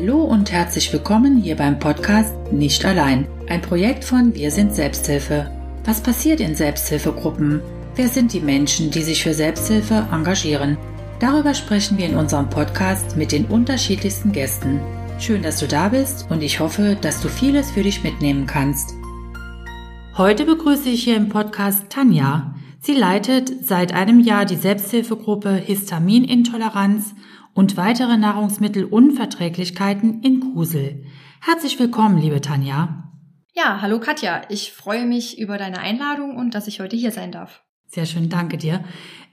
Hallo und herzlich willkommen hier beim Podcast Nicht allein, ein Projekt von Wir sind Selbsthilfe. Was passiert in Selbsthilfegruppen? Wer sind die Menschen, die sich für Selbsthilfe engagieren? Darüber sprechen wir in unserem Podcast mit den unterschiedlichsten Gästen. Schön, dass du da bist und ich hoffe, dass du vieles für dich mitnehmen kannst. Heute begrüße ich hier im Podcast Tanja. Sie leitet seit einem Jahr die Selbsthilfegruppe Histaminintoleranz und weitere Nahrungsmittelunverträglichkeiten in Kusel. Herzlich willkommen, liebe Tanja. Ja, hallo Katja. Ich freue mich über deine Einladung und dass ich heute hier sein darf. Sehr schön, danke dir.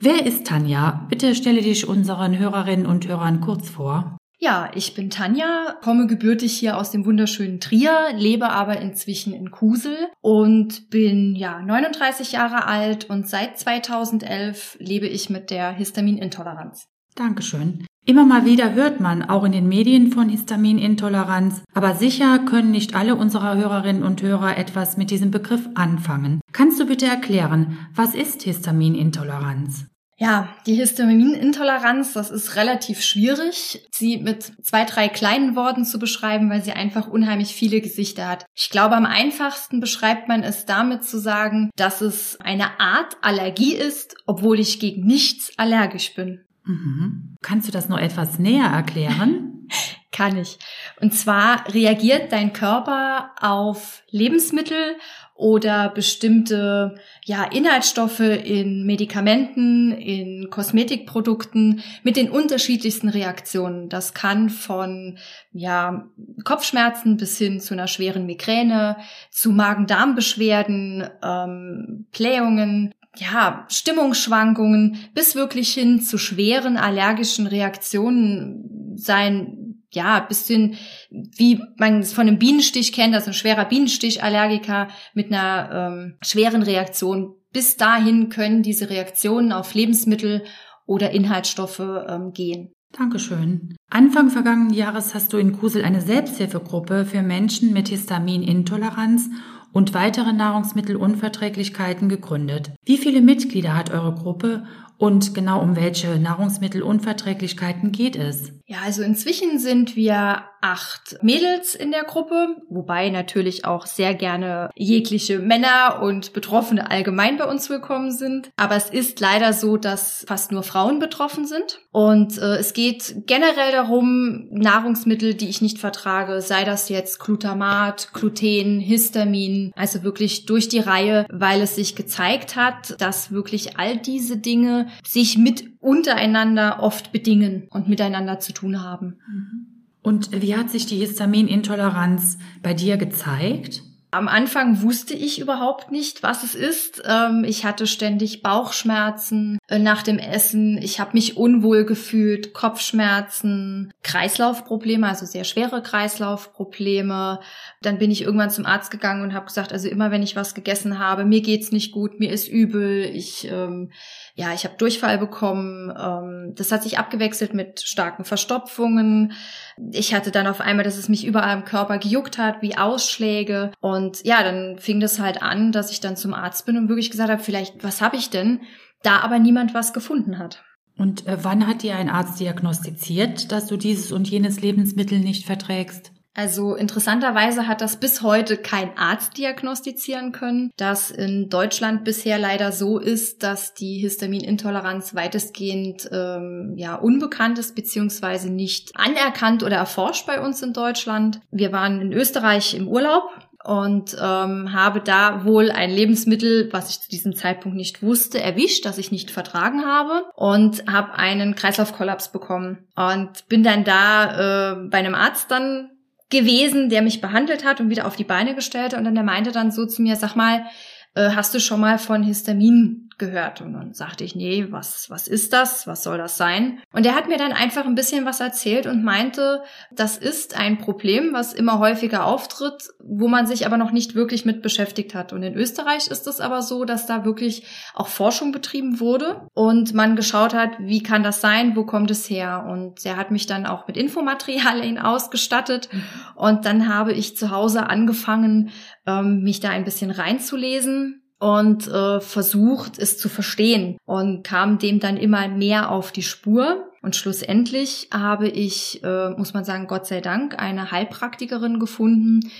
Wer ist Tanja? Bitte stelle dich unseren Hörerinnen und Hörern kurz vor. Ja, ich bin Tanja, komme gebürtig hier aus dem wunderschönen Trier, lebe aber inzwischen in Kusel und bin ja 39 Jahre alt und seit 2011 lebe ich mit der Histaminintoleranz. Dankeschön. Immer mal wieder hört man auch in den Medien von Histaminintoleranz, aber sicher können nicht alle unserer Hörerinnen und Hörer etwas mit diesem Begriff anfangen. Kannst du bitte erklären, was ist Histaminintoleranz? Ja, die Histaminintoleranz, das ist relativ schwierig, sie mit zwei, drei kleinen Worten zu beschreiben, weil sie einfach unheimlich viele Gesichter hat. Ich glaube, am einfachsten beschreibt man es damit zu sagen, dass es eine Art Allergie ist, obwohl ich gegen nichts allergisch bin. Mhm. Kannst du das noch etwas näher erklären? Kann ich. Und zwar reagiert dein Körper auf Lebensmittel oder bestimmte ja, Inhaltsstoffe in Medikamenten, in Kosmetikprodukten mit den unterschiedlichsten Reaktionen. Das kann von ja, Kopfschmerzen bis hin zu einer schweren Migräne, zu Magen-Darm-Beschwerden, ähm, Blähungen, ja, Stimmungsschwankungen bis wirklich hin zu schweren allergischen Reaktionen sein, ja, bis hin, wie man es von einem Bienenstich kennt, also ein schwerer Bienenstichallergiker mit einer ähm, schweren Reaktion. Bis dahin können diese Reaktionen auf Lebensmittel oder Inhaltsstoffe ähm, gehen. Dankeschön. Anfang vergangenen Jahres hast du in Kusel eine Selbsthilfegruppe für Menschen mit Histaminintoleranz und weitere Nahrungsmittelunverträglichkeiten gegründet. Wie viele Mitglieder hat eure Gruppe und genau um welche Nahrungsmittelunverträglichkeiten geht es? Ja, also inzwischen sind wir acht Mädels in der Gruppe, wobei natürlich auch sehr gerne jegliche Männer und Betroffene allgemein bei uns willkommen sind. Aber es ist leider so, dass fast nur Frauen betroffen sind. Und äh, es geht generell darum, Nahrungsmittel, die ich nicht vertrage, sei das jetzt Glutamat, Gluten, Histamin, also wirklich durch die Reihe, weil es sich gezeigt hat, dass wirklich all diese Dinge sich mit untereinander oft bedingen und miteinander zu tun haben. Und wie hat sich die Histaminintoleranz bei dir gezeigt? Am Anfang wusste ich überhaupt nicht, was es ist. Ähm, ich hatte ständig Bauchschmerzen äh, nach dem Essen. Ich habe mich unwohl gefühlt, Kopfschmerzen, Kreislaufprobleme, also sehr schwere Kreislaufprobleme. Dann bin ich irgendwann zum Arzt gegangen und habe gesagt, also immer wenn ich was gegessen habe, mir geht's nicht gut, mir ist übel, ich ähm, ja, ich habe Durchfall bekommen. Ähm, das hat sich abgewechselt mit starken Verstopfungen. Ich hatte dann auf einmal, dass es mich überall im Körper gejuckt hat, wie Ausschläge. Und ja, dann fing das halt an, dass ich dann zum Arzt bin und wirklich gesagt habe, vielleicht, was habe ich denn? Da aber niemand was gefunden hat. Und äh, wann hat dir ein Arzt diagnostiziert, dass du dieses und jenes Lebensmittel nicht verträgst? Also interessanterweise hat das bis heute kein Arzt diagnostizieren können, dass in Deutschland bisher leider so ist, dass die Histaminintoleranz weitestgehend ähm, ja unbekannt ist beziehungsweise nicht anerkannt oder erforscht bei uns in Deutschland. Wir waren in Österreich im Urlaub und ähm, habe da wohl ein Lebensmittel, was ich zu diesem Zeitpunkt nicht wusste, erwischt, das ich nicht vertragen habe und habe einen Kreislaufkollaps bekommen und bin dann da äh, bei einem Arzt dann gewesen, der mich behandelt hat und wieder auf die Beine gestellt hat. Und dann der meinte dann so zu mir, sag mal, äh, hast du schon mal von Histamin gehört. Und dann sagte ich, nee, was, was ist das? Was soll das sein? Und er hat mir dann einfach ein bisschen was erzählt und meinte, das ist ein Problem, was immer häufiger auftritt, wo man sich aber noch nicht wirklich mit beschäftigt hat. Und in Österreich ist es aber so, dass da wirklich auch Forschung betrieben wurde und man geschaut hat, wie kann das sein? Wo kommt es her? Und er hat mich dann auch mit Infomaterialien ausgestattet. Und dann habe ich zu Hause angefangen, ähm, mich da ein bisschen reinzulesen und äh, versucht, es zu verstehen und kam dem dann immer mehr auf die Spur. Und schlussendlich habe ich, äh, muss man sagen, Gott sei Dank, eine Heilpraktikerin gefunden,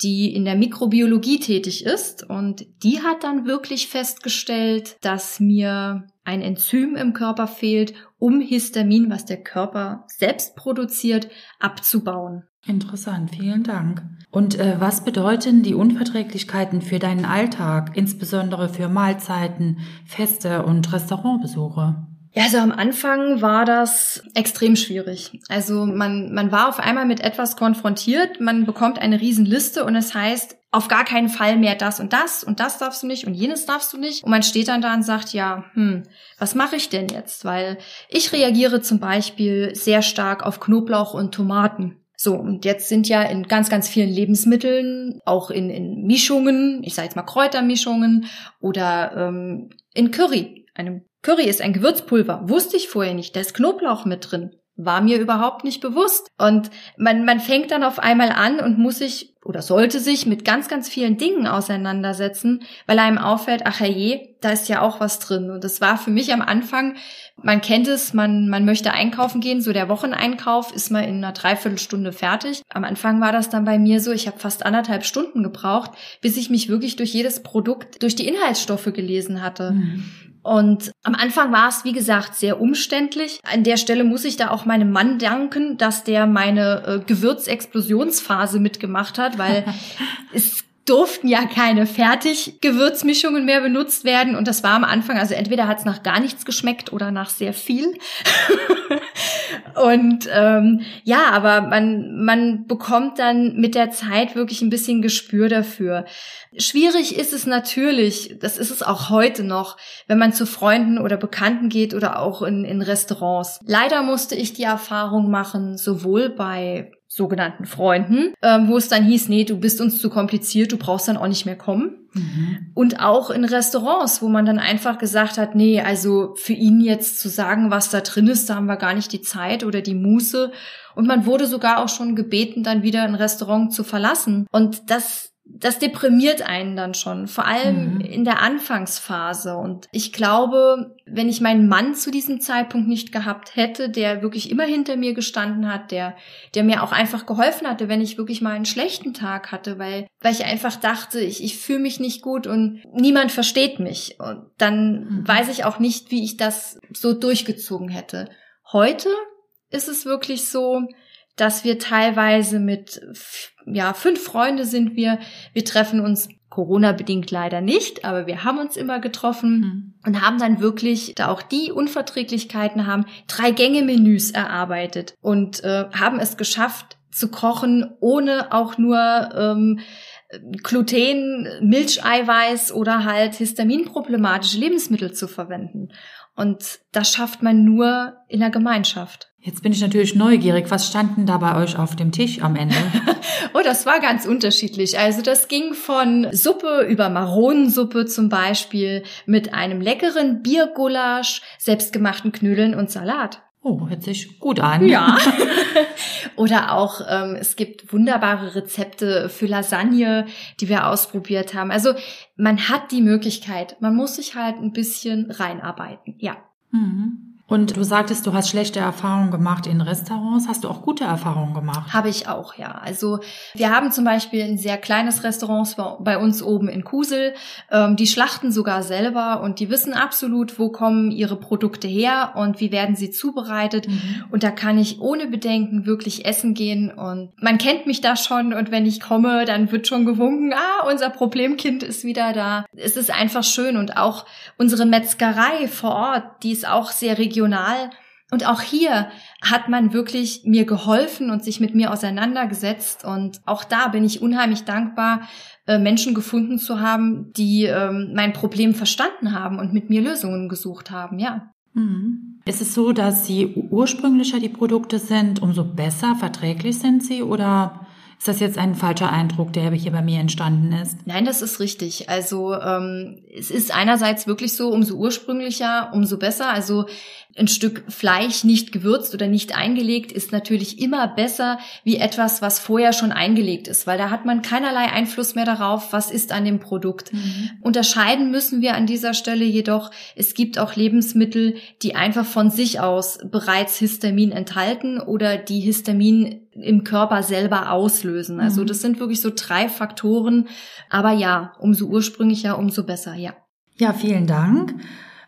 die in der Mikrobiologie tätig ist. Und die hat dann wirklich festgestellt, dass mir ein Enzym im Körper fehlt, um Histamin, was der Körper selbst produziert, abzubauen. Interessant, vielen Dank. Und äh, was bedeuten die Unverträglichkeiten für deinen Alltag, insbesondere für Mahlzeiten, Feste und Restaurantbesuche? Ja, also am Anfang war das extrem schwierig. Also man, man war auf einmal mit etwas konfrontiert, man bekommt eine Riesenliste und es heißt, auf gar keinen Fall mehr das und das und das darfst du nicht und jenes darfst du nicht. Und man steht dann da und sagt, ja, hm, was mache ich denn jetzt? Weil ich reagiere zum Beispiel sehr stark auf Knoblauch und Tomaten. So, und jetzt sind ja in ganz, ganz vielen Lebensmitteln, auch in, in Mischungen, ich sage jetzt mal Kräutermischungen oder ähm, in Curry, einem Curry ist ein Gewürzpulver. Wusste ich vorher nicht. Da ist Knoblauch mit drin. War mir überhaupt nicht bewusst. Und man, man fängt dann auf einmal an und muss sich oder sollte sich mit ganz, ganz vielen Dingen auseinandersetzen, weil einem auffällt, ach je, da ist ja auch was drin. Und das war für mich am Anfang, man kennt es, man, man möchte einkaufen gehen, so der Wocheneinkauf ist mal in einer Dreiviertelstunde fertig. Am Anfang war das dann bei mir so, ich habe fast anderthalb Stunden gebraucht, bis ich mich wirklich durch jedes Produkt, durch die Inhaltsstoffe gelesen hatte. Mhm. Und am Anfang war es, wie gesagt, sehr umständlich. An der Stelle muss ich da auch meinem Mann danken, dass der meine äh, Gewürzexplosionsphase mitgemacht hat, weil es durften ja keine Fertiggewürzmischungen mehr benutzt werden. Und das war am Anfang, also entweder hat es nach gar nichts geschmeckt oder nach sehr viel. und ähm, ja, aber man, man bekommt dann mit der Zeit wirklich ein bisschen Gespür dafür. Schwierig ist es natürlich, das ist es auch heute noch, wenn man zu Freunden oder Bekannten geht oder auch in, in Restaurants. Leider musste ich die Erfahrung machen, sowohl bei sogenannten Freunden, ähm, wo es dann hieß, nee, du bist uns zu kompliziert, du brauchst dann auch nicht mehr kommen. Mhm. Und auch in Restaurants, wo man dann einfach gesagt hat, nee, also für ihn jetzt zu sagen, was da drin ist, da haben wir gar nicht die Zeit oder die Muße. Und man wurde sogar auch schon gebeten, dann wieder ein Restaurant zu verlassen. Und das das deprimiert einen dann schon, vor allem mhm. in der Anfangsphase. Und ich glaube, wenn ich meinen Mann zu diesem Zeitpunkt nicht gehabt hätte, der wirklich immer hinter mir gestanden hat, der, der mir auch einfach geholfen hatte, wenn ich wirklich mal einen schlechten Tag hatte, weil, weil ich einfach dachte, ich, ich fühle mich nicht gut und niemand versteht mich. Und dann mhm. weiß ich auch nicht, wie ich das so durchgezogen hätte. Heute ist es wirklich so, dass wir teilweise mit, ja, fünf Freunde sind wir. Wir treffen uns Corona-bedingt leider nicht, aber wir haben uns immer getroffen mhm. und haben dann wirklich, da auch die Unverträglichkeiten haben, drei Gänge-Menüs erarbeitet und äh, haben es geschafft zu kochen, ohne auch nur ähm, Gluten, Milcheiweiß oder halt histaminproblematische Lebensmittel zu verwenden. Und das schafft man nur in der Gemeinschaft. Jetzt bin ich natürlich neugierig. Was standen da bei euch auf dem Tisch am Ende? oh, das war ganz unterschiedlich. Also das ging von Suppe über Maronensuppe zum Beispiel mit einem leckeren Biergulasch, selbstgemachten Knödeln und Salat. Oh, hört sich gut an. Ja. Oder auch, ähm, es gibt wunderbare Rezepte für Lasagne, die wir ausprobiert haben. Also man hat die Möglichkeit, man muss sich halt ein bisschen reinarbeiten, ja. Mhm. Und du sagtest, du hast schlechte Erfahrungen gemacht in Restaurants. Hast du auch gute Erfahrungen gemacht? Habe ich auch, ja. Also wir haben zum Beispiel ein sehr kleines Restaurant bei uns oben in Kusel. Ähm, die schlachten sogar selber und die wissen absolut, wo kommen ihre Produkte her und wie werden sie zubereitet. Mhm. Und da kann ich ohne Bedenken wirklich essen gehen. Und man kennt mich da schon und wenn ich komme, dann wird schon gewunken, ah, unser Problemkind ist wieder da. Es ist einfach schön und auch unsere Metzgerei vor Ort, die ist auch sehr regional regional. Und auch hier hat man wirklich mir geholfen und sich mit mir auseinandergesetzt. Und auch da bin ich unheimlich dankbar, äh, Menschen gefunden zu haben, die ähm, mein Problem verstanden haben und mit mir Lösungen gesucht haben, ja. Mhm. Ist es so, dass sie ursprünglicher die Produkte sind, umso besser verträglich sind sie oder Ist das jetzt ein falscher Eindruck, der hier bei mir entstanden ist? Nein, das ist richtig. Also ähm, es ist einerseits wirklich so, umso ursprünglicher, umso besser. Also ein Stück Fleisch nicht gewürzt oder nicht eingelegt ist natürlich immer besser wie etwas, was vorher schon eingelegt ist, weil da hat man keinerlei Einfluss mehr darauf, was ist an dem Produkt. Mhm. Unterscheiden müssen wir an dieser Stelle jedoch, es gibt auch Lebensmittel, die einfach von sich aus bereits Histamin enthalten oder die Histamin im Körper selber auslösen. Also mhm. das sind wirklich so drei Faktoren. Aber ja, umso ursprünglicher, umso besser, ja. Ja, vielen Dank.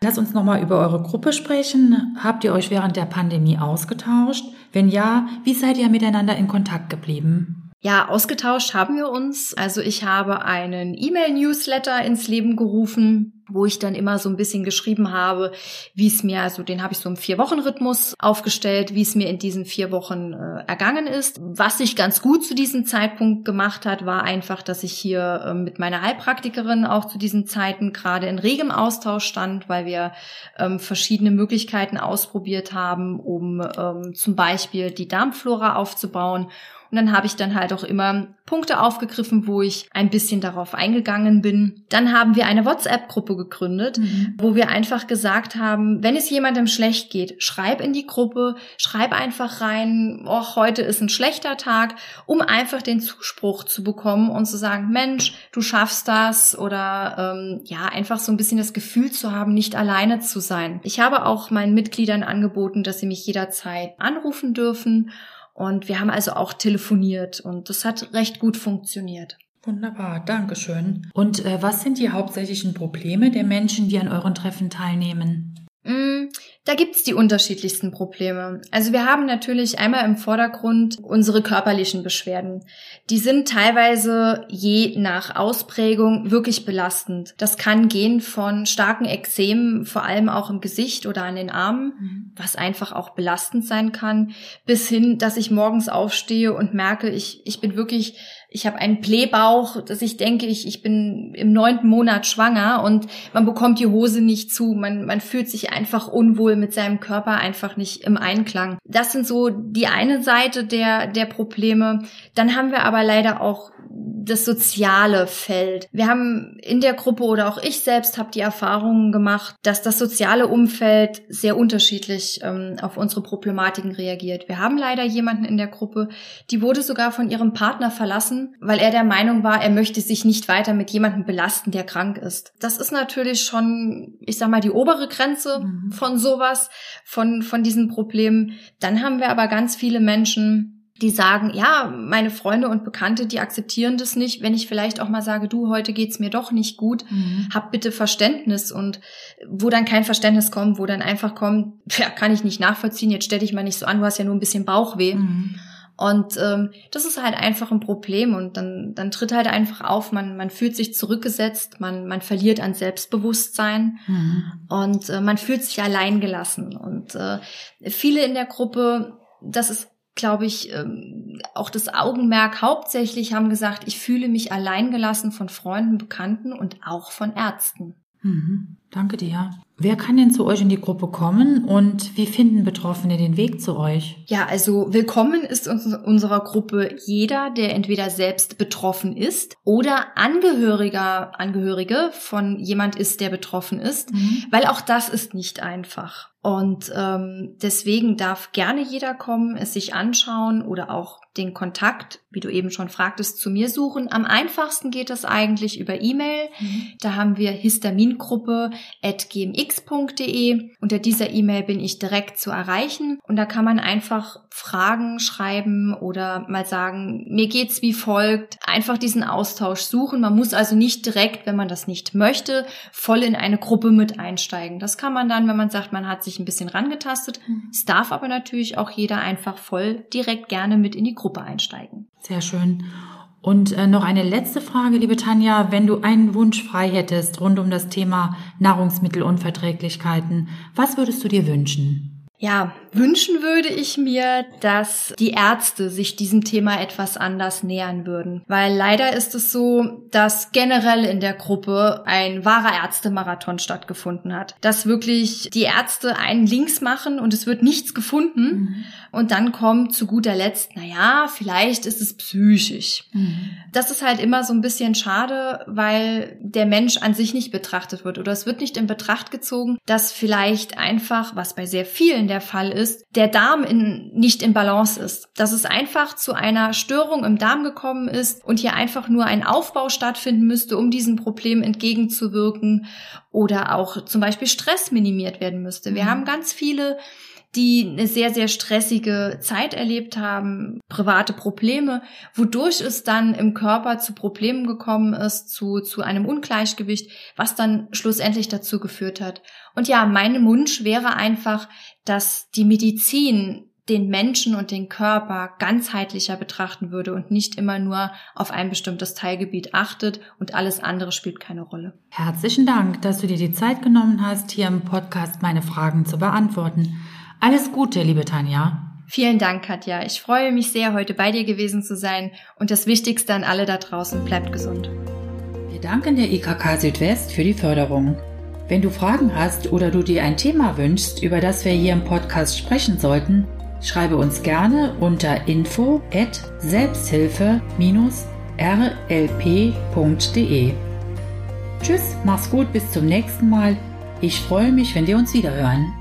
Lass uns nochmal über eure Gruppe sprechen. Habt ihr euch während der Pandemie ausgetauscht? Wenn ja, wie seid ihr miteinander in Kontakt geblieben? Ja, ausgetauscht haben wir uns. Also ich habe einen E-Mail-Newsletter ins Leben gerufen, wo ich dann immer so ein bisschen geschrieben habe, wie es mir, also den habe ich so im Vier-Wochen-Rhythmus aufgestellt, wie es mir in diesen vier Wochen äh, ergangen ist. Was sich ganz gut zu diesem Zeitpunkt gemacht hat, war einfach, dass ich hier äh, mit meiner Heilpraktikerin auch zu diesen Zeiten gerade in regem Austausch stand, weil wir ähm, verschiedene Möglichkeiten ausprobiert haben, um ähm, zum Beispiel die Darmflora aufzubauen und dann habe ich dann halt auch immer Punkte aufgegriffen, wo ich ein bisschen darauf eingegangen bin. Dann haben wir eine WhatsApp-Gruppe gegründet, mhm. wo wir einfach gesagt haben, wenn es jemandem schlecht geht, schreib in die Gruppe, schreib einfach rein, oh, heute ist ein schlechter Tag, um einfach den Zuspruch zu bekommen und zu sagen, Mensch, du schaffst das oder ähm, ja, einfach so ein bisschen das Gefühl zu haben, nicht alleine zu sein. Ich habe auch meinen Mitgliedern angeboten, dass sie mich jederzeit anrufen dürfen und wir haben also auch telefoniert und das hat recht gut funktioniert. Wunderbar, Dankeschön. Und äh, was sind die hauptsächlichen Probleme der Menschen, die an euren Treffen teilnehmen? Mm, da gibt's die unterschiedlichsten Probleme. Also wir haben natürlich einmal im Vordergrund unsere körperlichen Beschwerden. Die sind teilweise je nach Ausprägung wirklich belastend. Das kann gehen von starken Ekzemen, vor allem auch im Gesicht oder an den Armen, mhm. was einfach auch belastend sein kann, bis hin, dass ich morgens aufstehe und merke, ich, ich bin wirklich ich habe einen Blähbauch, dass ich denke, ich, ich bin im neunten Monat schwanger und man bekommt die Hose nicht zu, man, man fühlt sich einfach unwohl mit seinem Körper, einfach nicht im Einklang. Das sind so die eine Seite der, der Probleme. Dann haben wir aber leider auch das soziale Feld. Wir haben in der Gruppe oder auch ich selbst habe die Erfahrungen gemacht, dass das soziale Umfeld sehr unterschiedlich ähm, auf unsere Problematiken reagiert. Wir haben leider jemanden in der Gruppe, die wurde sogar von ihrem Partner verlassen, weil er der Meinung war, er möchte sich nicht weiter mit jemandem belasten, der krank ist. Das ist natürlich schon, ich sag mal, die obere Grenze mhm. von sowas, von, von diesen Problemen. Dann haben wir aber ganz viele Menschen, die sagen, ja, meine Freunde und Bekannte, die akzeptieren das nicht, wenn ich vielleicht auch mal sage, du, heute geht's mir doch nicht gut, mhm. hab bitte Verständnis und wo dann kein Verständnis kommt, wo dann einfach kommt, ja, kann ich nicht nachvollziehen, jetzt stell dich mal nicht so an, du hast ja nur ein bisschen Bauchweh. Mhm. Und ähm, das ist halt einfach ein Problem und dann, dann tritt halt einfach auf, man, man fühlt sich zurückgesetzt, man, man verliert an Selbstbewusstsein mhm. und äh, man fühlt sich alleingelassen. Und äh, viele in der Gruppe, das ist glaube ich, ähm, auch das Augenmerk hauptsächlich haben gesagt, ich fühle mich alleingelassen von Freunden, Bekannten und auch von Ärzten. Mhm. Danke dir. Wer kann denn zu euch in die Gruppe kommen und wie finden Betroffene den Weg zu euch? Ja, also willkommen ist in unserer Gruppe jeder, der entweder selbst betroffen ist oder Angehöriger, Angehörige von jemand ist, der betroffen ist, mhm. weil auch das ist nicht einfach. Und ähm, deswegen darf gerne jeder kommen, es sich anschauen oder auch den Kontakt, wie du eben schon fragtest, zu mir suchen. Am einfachsten geht das eigentlich über E-Mail. Mhm. Da haben wir histamingruppe at gmx.de. Unter dieser E-Mail bin ich direkt zu erreichen und da kann man einfach Fragen schreiben oder mal sagen, mir geht's wie folgt. Einfach diesen Austausch suchen. Man muss also nicht direkt, wenn man das nicht möchte, voll in eine Gruppe mit einsteigen. Das kann man dann, wenn man sagt, man hat sich ein bisschen rangetastet. Mhm. Es darf aber natürlich auch jeder einfach voll direkt gerne mit in die Gruppe einsteigen. Sehr schön. Und äh, noch eine letzte Frage, liebe Tanja. Wenn du einen Wunsch frei hättest rund um das Thema Nahrungsmittelunverträglichkeiten, was würdest du dir wünschen? Ja, wünschen würde ich mir, dass die Ärzte sich diesem Thema etwas anders nähern würden. Weil leider ist es so, dass generell in der Gruppe ein wahrer Ärztemarathon stattgefunden hat. Dass wirklich die Ärzte einen Links machen und es wird nichts gefunden. Mhm. Und dann kommt zu guter Letzt, na ja, vielleicht ist es psychisch. Mhm. Das ist halt immer so ein bisschen schade, weil der Mensch an sich nicht betrachtet wird. Oder es wird nicht in Betracht gezogen, dass vielleicht einfach, was bei sehr vielen der Fall ist, der Darm in, nicht in Balance ist. Dass es einfach zu einer Störung im Darm gekommen ist und hier einfach nur ein Aufbau stattfinden müsste, um diesem Problem entgegenzuwirken oder auch zum Beispiel Stress minimiert werden müsste. Wir mhm. haben ganz viele die eine sehr, sehr stressige Zeit erlebt haben, private Probleme, wodurch es dann im Körper zu Problemen gekommen ist, zu, zu einem Ungleichgewicht, was dann schlussendlich dazu geführt hat. Und ja, mein Wunsch wäre einfach, dass die Medizin den Menschen und den Körper ganzheitlicher betrachten würde und nicht immer nur auf ein bestimmtes Teilgebiet achtet und alles andere spielt keine Rolle. Herzlichen Dank, dass du dir die Zeit genommen hast, hier im Podcast meine Fragen zu beantworten. Alles Gute, liebe Tanja. Vielen Dank, Katja. Ich freue mich sehr, heute bei dir gewesen zu sein. Und das Wichtigste an alle da draußen, bleibt gesund. Wir danken der IKK Südwest für die Förderung. Wenn du Fragen hast oder du dir ein Thema wünschst, über das wir hier im Podcast sprechen sollten, schreibe uns gerne unter info at selbsthilfe-rlp.de. Tschüss, mach's gut, bis zum nächsten Mal. Ich freue mich, wenn wir uns wiederhören.